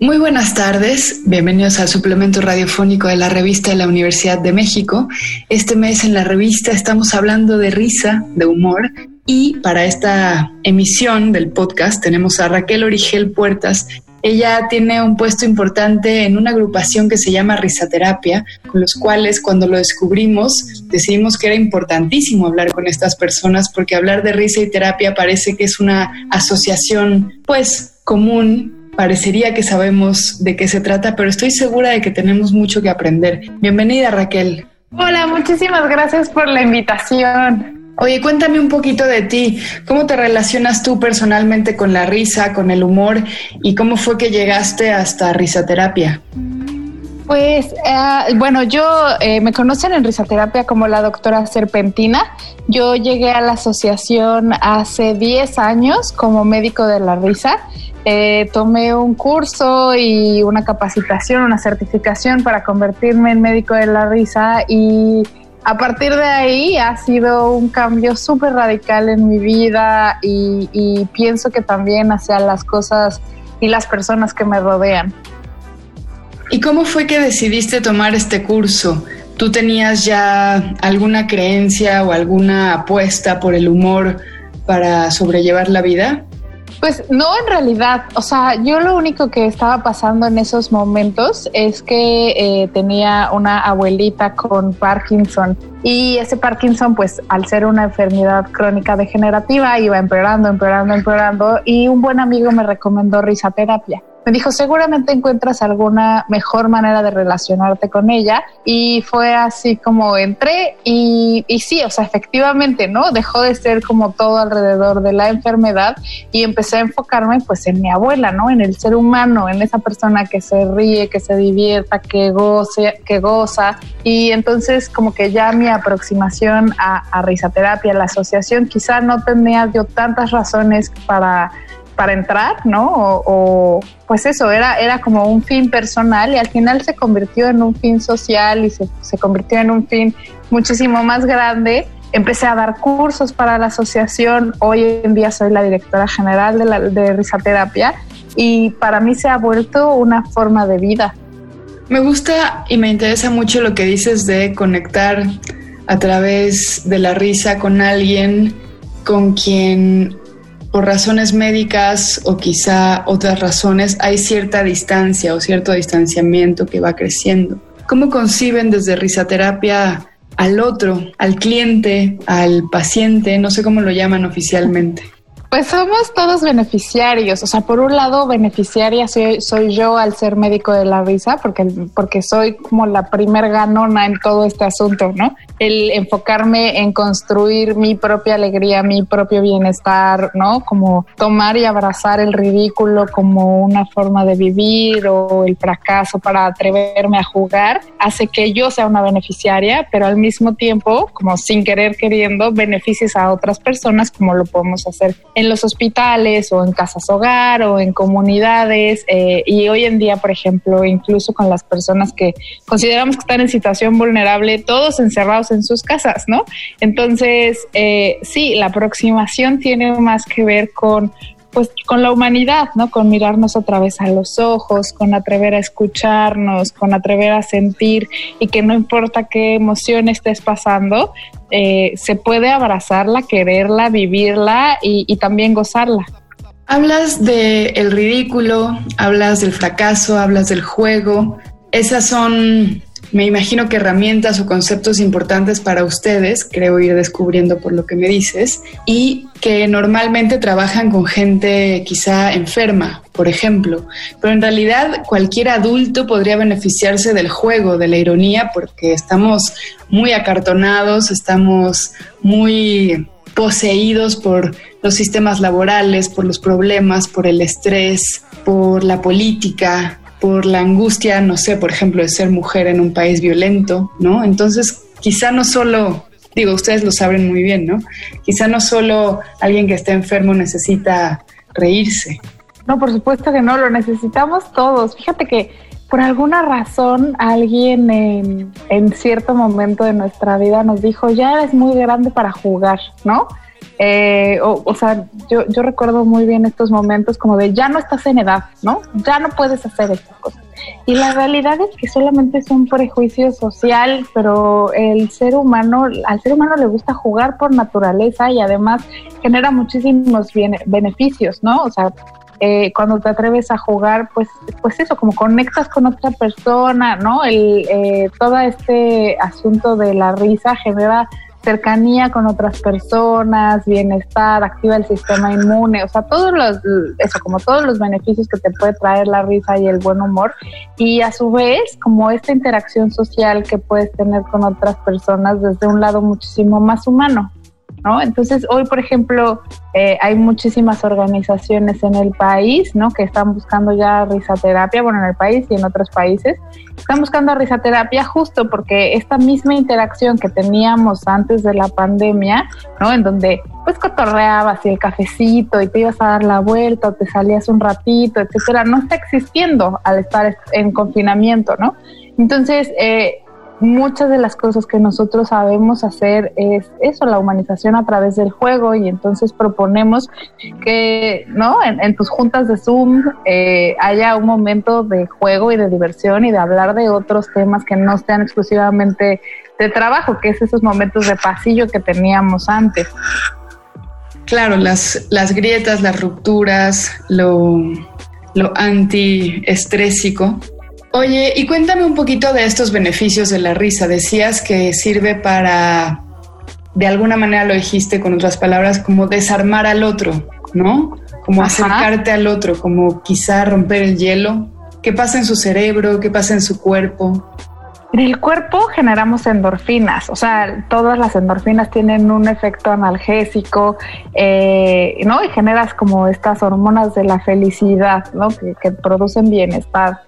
Muy buenas tardes, bienvenidos al suplemento radiofónico de la revista de la Universidad de México. Este mes en la revista estamos hablando de risa, de humor, y para esta emisión del podcast tenemos a Raquel Origel Puertas. Ella tiene un puesto importante en una agrupación que se llama Risaterapia, con los cuales cuando lo descubrimos decidimos que era importantísimo hablar con estas personas porque hablar de risa y terapia parece que es una asociación pues común parecería que sabemos de qué se trata, pero estoy segura de que tenemos mucho que aprender. Bienvenida Raquel. Hola, muchísimas gracias por la invitación. Oye, cuéntame un poquito de ti. ¿Cómo te relacionas tú personalmente con la risa, con el humor y cómo fue que llegaste hasta risaterapia? Pues eh, bueno, yo eh, me conocen en risaterapia como la doctora Serpentina. Yo llegué a la asociación hace 10 años como médico de la risa eh, tomé un curso y una capacitación, una certificación para convertirme en médico de la risa y a partir de ahí ha sido un cambio súper radical en mi vida y, y pienso que también hacia las cosas y las personas que me rodean. ¿Y cómo fue que decidiste tomar este curso? ¿Tú tenías ya alguna creencia o alguna apuesta por el humor para sobrellevar la vida? Pues no, en realidad, o sea, yo lo único que estaba pasando en esos momentos es que eh, tenía una abuelita con Parkinson y ese Parkinson, pues al ser una enfermedad crónica degenerativa, iba empeorando, empeorando, empeorando y un buen amigo me recomendó risaterapia me dijo, seguramente encuentras alguna mejor manera de relacionarte con ella. Y fue así como entré y, y sí, o sea, efectivamente, ¿no? Dejó de ser como todo alrededor de la enfermedad y empecé a enfocarme pues en mi abuela, ¿no? En el ser humano, en esa persona que se ríe, que se divierta, que goce, que goza. Y entonces como que ya mi aproximación a, a risaterapia, la asociación, quizá no tenía yo tantas razones para para entrar, ¿no? O, pues eso, era, era como un fin personal y al final se convirtió en un fin social y se, se convirtió en un fin muchísimo más grande. Empecé a dar cursos para la asociación, hoy en día soy la directora general de, la, de risaterapia y para mí se ha vuelto una forma de vida. Me gusta y me interesa mucho lo que dices de conectar a través de la risa con alguien con quien por razones médicas o quizá otras razones hay cierta distancia o cierto distanciamiento que va creciendo. ¿Cómo conciben desde risaterapia al otro, al cliente, al paciente? No sé cómo lo llaman oficialmente. Pues somos todos beneficiarios, o sea, por un lado beneficiaria soy, soy yo al ser médico de la risa, porque, porque soy como la primer ganona en todo este asunto, ¿no? El enfocarme en construir mi propia alegría, mi propio bienestar, ¿no? Como tomar y abrazar el ridículo como una forma de vivir o el fracaso para atreverme a jugar, hace que yo sea una beneficiaria, pero al mismo tiempo, como sin querer queriendo, beneficies a otras personas como lo podemos hacer en los hospitales o en casas hogar o en comunidades eh, y hoy en día, por ejemplo, incluso con las personas que consideramos que están en situación vulnerable, todos encerrados en sus casas, ¿no? Entonces, eh, sí, la aproximación tiene más que ver con pues con la humanidad, ¿no? Con mirarnos otra vez a los ojos, con atrever a escucharnos, con atrever a sentir y que no importa qué emoción estés pasando, eh, se puede abrazarla, quererla, vivirla y, también gozarla. Hablas del el ridículo, hablas del fracaso, hablas del juego. Esas son me imagino que herramientas o conceptos importantes para ustedes, creo ir descubriendo por lo que me dices, y que normalmente trabajan con gente quizá enferma, por ejemplo, pero en realidad cualquier adulto podría beneficiarse del juego, de la ironía, porque estamos muy acartonados, estamos muy poseídos por los sistemas laborales, por los problemas, por el estrés, por la política, por la angustia, no sé, por ejemplo, de ser mujer en un país violento, ¿no? Entonces, quizá no solo digo, ustedes lo saben muy bien, ¿no? Quizá no solo alguien que esté enfermo necesita reírse. No, por supuesto que no, lo necesitamos todos. Fíjate que por alguna razón alguien en, en cierto momento de nuestra vida nos dijo, ya eres muy grande para jugar, ¿no? Eh, o, sea, yo, yo recuerdo muy bien estos momentos como de ya no estás en edad, ¿no? Ya no puedes hacer estas cosas. Y la realidad es que solamente es un prejuicio social, pero el ser humano, al ser humano le gusta jugar por naturaleza y además genera muchísimos beneficios, ¿no? O sea, eh, cuando te atreves a jugar, pues, pues eso, como conectas con otra persona, ¿no? El, eh, todo este asunto de la risa genera cercanía con otras personas, bienestar, activa el sistema inmune, o sea, todos los, eso, como todos los beneficios que te puede traer la risa y el buen humor, y a su vez, como esta interacción social que puedes tener con otras personas desde un lado muchísimo más humano. ¿No? Entonces, hoy, por ejemplo, eh, hay muchísimas organizaciones en el país, ¿no? Que están buscando ya risaterapia, bueno, en el país y en otros países, están buscando risaterapia justo porque esta misma interacción que teníamos antes de la pandemia, ¿no? En donde pues cotorreabas y el cafecito y te ibas a dar la vuelta o te salías un ratito, etcétera, no está existiendo al estar en confinamiento, ¿no? Entonces, eh, muchas de las cosas que nosotros sabemos hacer es eso, la humanización a través del juego y entonces proponemos que no en, tus juntas de Zoom eh, haya un momento de juego y de diversión y de hablar de otros temas que no sean exclusivamente de trabajo, que es esos momentos de pasillo que teníamos antes. Claro, las, las grietas, las rupturas, lo, lo antiestrésico Oye, y cuéntame un poquito de estos beneficios de la risa. Decías que sirve para, de alguna manera lo dijiste con otras palabras, como desarmar al otro, ¿no? Como acercarte al otro, como quizá romper el hielo. ¿Qué pasa en su cerebro? ¿Qué pasa en su cuerpo? En el cuerpo generamos endorfinas, o sea, todas las endorfinas tienen un efecto analgésico, eh, ¿no? Y generas como estas hormonas de la felicidad, ¿no? que producen bienestar.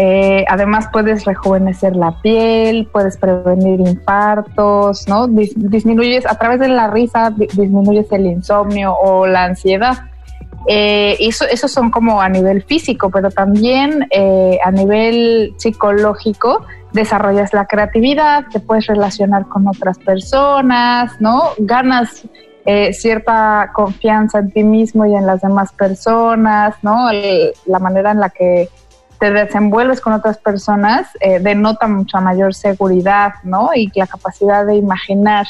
Eh, además puedes rejuvenecer la piel, puedes prevenir infartos, ¿no? disminuyes, a través de la risa, disminuyes el insomnio o la ansiedad. Eh, eso, eso son como a nivel físico, pero también eh, a nivel psicológico desarrollas la creatividad, te puedes relacionar con otras personas, ¿no? Ganas cierta confianza en ti mismo y en las demás personas, ¿no? la manera en la que te desenvuelves con otras personas, eh, denota mucha mayor seguridad, ¿no? Y la capacidad de imaginar.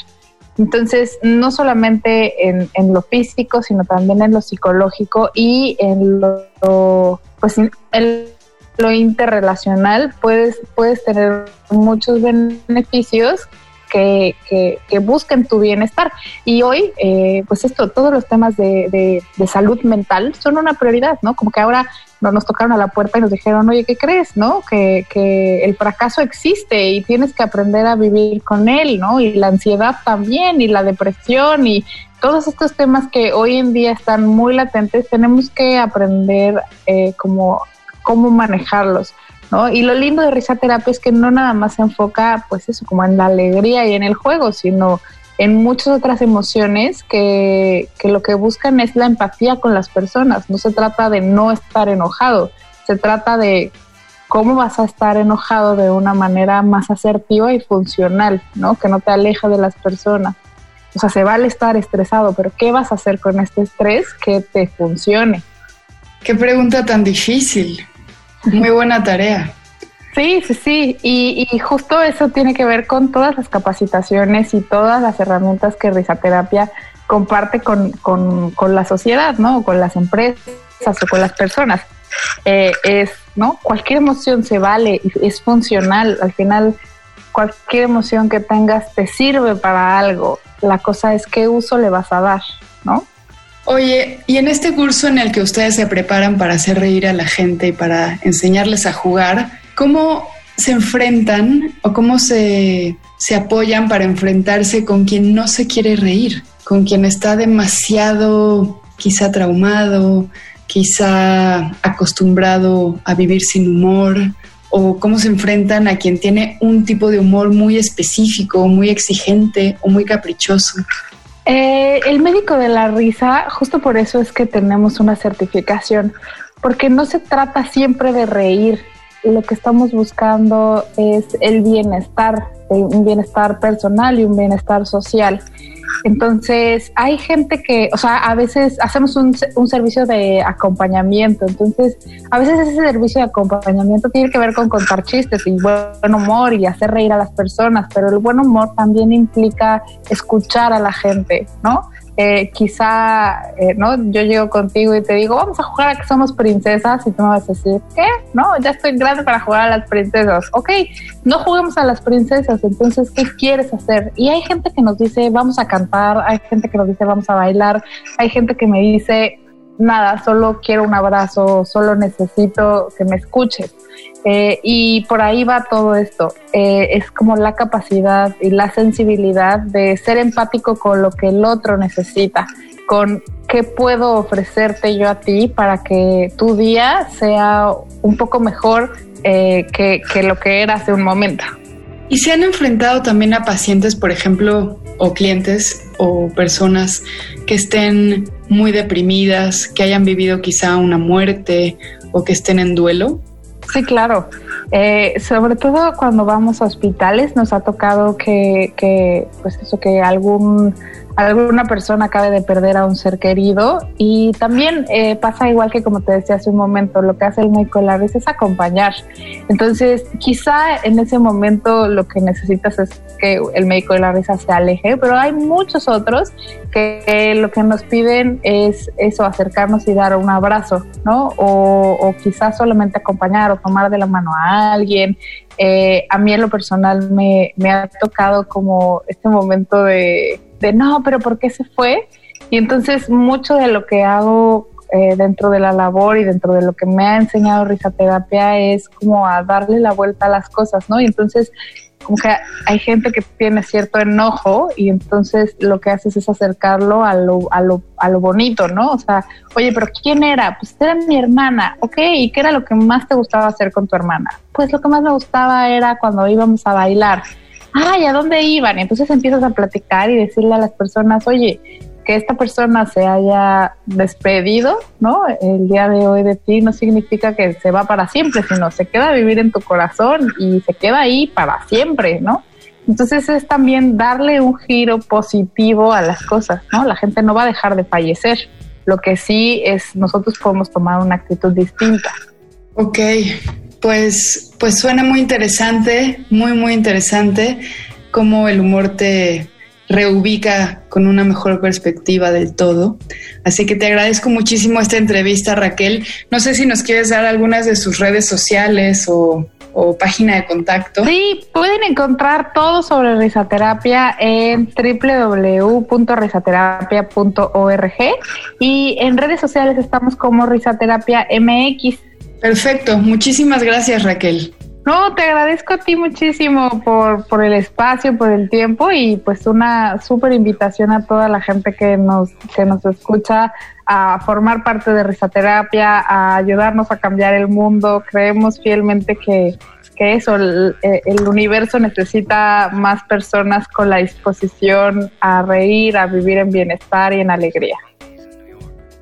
Entonces, no solamente en, en lo físico, sino también en lo psicológico y en lo, pues, en lo interrelacional, puedes, puedes tener muchos beneficios que, que, busquen tu bienestar. Y hoy, eh, pues esto, todos los temas de, de, salud mental son una prioridad, ¿no? Como que ahora nos tocaron a la puerta y nos dijeron, oye, ¿qué crees? ¿No? Que, que el fracaso existe y tienes que aprender a vivir con él, ¿no? Y la ansiedad también, y la depresión, y todos estos temas que hoy en día están muy latentes, tenemos que aprender eh, como cómo manejarlos. ¿No? Y lo lindo de risa terapia es que no nada más se enfoca, pues eso, como en la alegría y en el juego, sino en muchas otras emociones que, que lo que buscan es la empatía con las personas. No se trata de no estar enojado, se trata de cómo vas a estar enojado de una manera más asertiva y funcional, ¿no? Que no te aleja de las personas. O sea, se vale estar estresado, pero ¿qué vas a hacer con este estrés que te funcione? Qué pregunta tan difícil. Muy buena tarea. Sí, sí, sí. Y, justo eso tiene que ver con todas las capacitaciones y todas las herramientas que Risaterapia comparte con, la sociedad, ¿no? con las empresas o con las personas. Eh, es, ¿no? Cualquier emoción se vale, es funcional. Al final, cualquier emoción que tengas te sirve para algo. La cosa es qué uso le vas a dar, ¿no? Oye, y en este curso en el que ustedes se preparan para hacer reír a la gente y para enseñarles a jugar, ¿cómo se enfrentan o cómo se, se apoyan para enfrentarse con quien no se quiere reír, con quien está demasiado quizá traumado, quizá acostumbrado a vivir sin humor, o cómo se enfrentan a quien tiene un tipo de humor muy específico, muy exigente o muy caprichoso? Eh, el médico de la risa, justo por eso es que tenemos una certificación, porque no se trata siempre de reír, lo que estamos buscando es el bienestar, un bienestar personal y un bienestar social. Entonces, hay gente que, o sea, a veces hacemos un, un, servicio de acompañamiento, entonces, a veces ese servicio de acompañamiento tiene que ver con contar chistes y buen humor y hacer reír a las personas, pero el buen humor también implica escuchar a la gente, ¿no? Eh, quizá, eh, ¿no? Yo llego contigo y te digo, vamos a jugar a que somos princesas y tú me vas a decir, ¿qué? No, ya estoy grande para jugar a las princesas. Ok, no juguemos a las princesas, entonces, ¿qué quieres hacer? Y hay gente que nos dice, vamos a cantar, hay gente que nos dice, vamos a bailar, hay gente que me dice, nada, solo quiero un abrazo, solo necesito que me escuches. Eh, y por ahí va todo esto. Eh, es como la capacidad y la sensibilidad de ser empático con lo que el otro necesita, con qué puedo ofrecerte yo a ti para que tu día sea un poco mejor eh, que, que lo que era hace un momento. ¿Y se han enfrentado también a pacientes, por ejemplo, o clientes o personas que estén muy deprimidas, que hayan vivido quizá una muerte o que estén en duelo? Sí, claro. Eh, sobre todo cuando vamos a hospitales nos ha tocado que, que pues eso, que algún alguna persona acabe de perder a un ser querido y también eh, pasa igual que como te decía hace un momento, lo que hace el médico de la vez es acompañar. Entonces, quizá en ese momento lo que necesitas es que el médico de la risa se aleje, pero hay muchos otros que lo que nos piden es eso, acercarnos y dar un abrazo, ¿no? O quizás solamente acompañar o tomar de la mano a alguien. Eh, a mí en lo personal me, ha tocado como este momento de de no, pero ¿por qué se fue? Y entonces mucho de lo que hago eh, dentro de la labor y dentro de lo que me ha enseñado risaterapia es como a darle la vuelta a las cosas, ¿no? Y entonces como que hay gente que tiene cierto enojo y entonces lo que haces es acercarlo a lo, a lo, a lo bonito, ¿no? O sea, oye, pero ¿quién era? Pues era mi hermana, ok, ¿y qué era lo que más te gustaba hacer con tu hermana? Pues lo que más me gustaba era cuando íbamos a bailar ay, ¿a dónde iban? entonces empiezas a platicar y decirle a las personas, oye, que esta persona se haya despedido, ¿no? El día de hoy de ti no significa que se va para siempre, sino se queda a vivir en tu corazón y se queda ahí para siempre, ¿no? Entonces es también darle un giro positivo a las cosas, ¿no? La gente no va a dejar de fallecer. Lo que sí es, nosotros podemos tomar una actitud distinta. Ok, pues, pues suena muy interesante, muy, muy interesante cómo el humor te reubica con una mejor perspectiva del todo. Así que te agradezco muchísimo esta entrevista, Raquel. No sé si nos quieres dar algunas de sus redes sociales o, o página de contacto. Sí, pueden encontrar todo sobre risaterapia en www.risaterapia.org y en redes sociales estamos como risaterapia MX. Perfecto, muchísimas gracias Raquel. No, te agradezco a ti muchísimo por, por el espacio, por el tiempo y pues una súper invitación a toda la gente que nos, que nos escucha a formar parte de Risaterapia, a ayudarnos a cambiar el mundo. Creemos fielmente que, que eso, el, el universo necesita más personas con la disposición a reír, a vivir en bienestar y en alegría.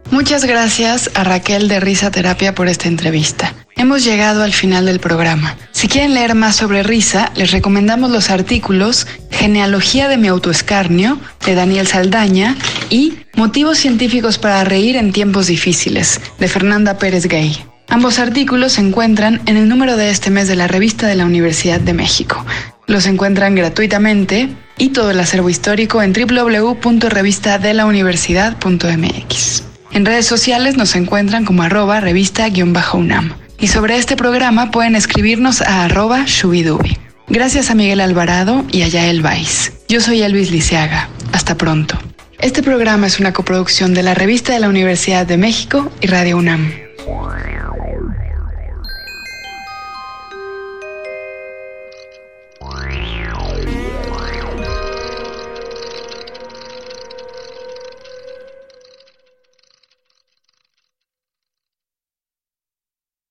Muchas gracias a Raquel de Risa Terapia por esta entrevista. Hemos llegado al final del programa. Si quieren leer más sobre risa, les recomendamos los artículos Genealogía de mi autoescarnio de Daniel Saldaña y Motivos científicos para reír en tiempos difíciles de Fernanda Pérez Gay. Ambos artículos se encuentran en el número de este mes de la revista de la Universidad de México. Los encuentran gratuitamente y todo el acervo histórico en www.revistadelauniversidad.mx. En redes sociales nos encuentran como arroba revista-unam. Y sobre este programa pueden escribirnos a arroba shubidubi. Gracias a Miguel Alvarado y a Yael Vais. Yo soy Elvis Liceaga. Hasta pronto. Este programa es una coproducción de la Revista de la Universidad de México y Radio UNAM.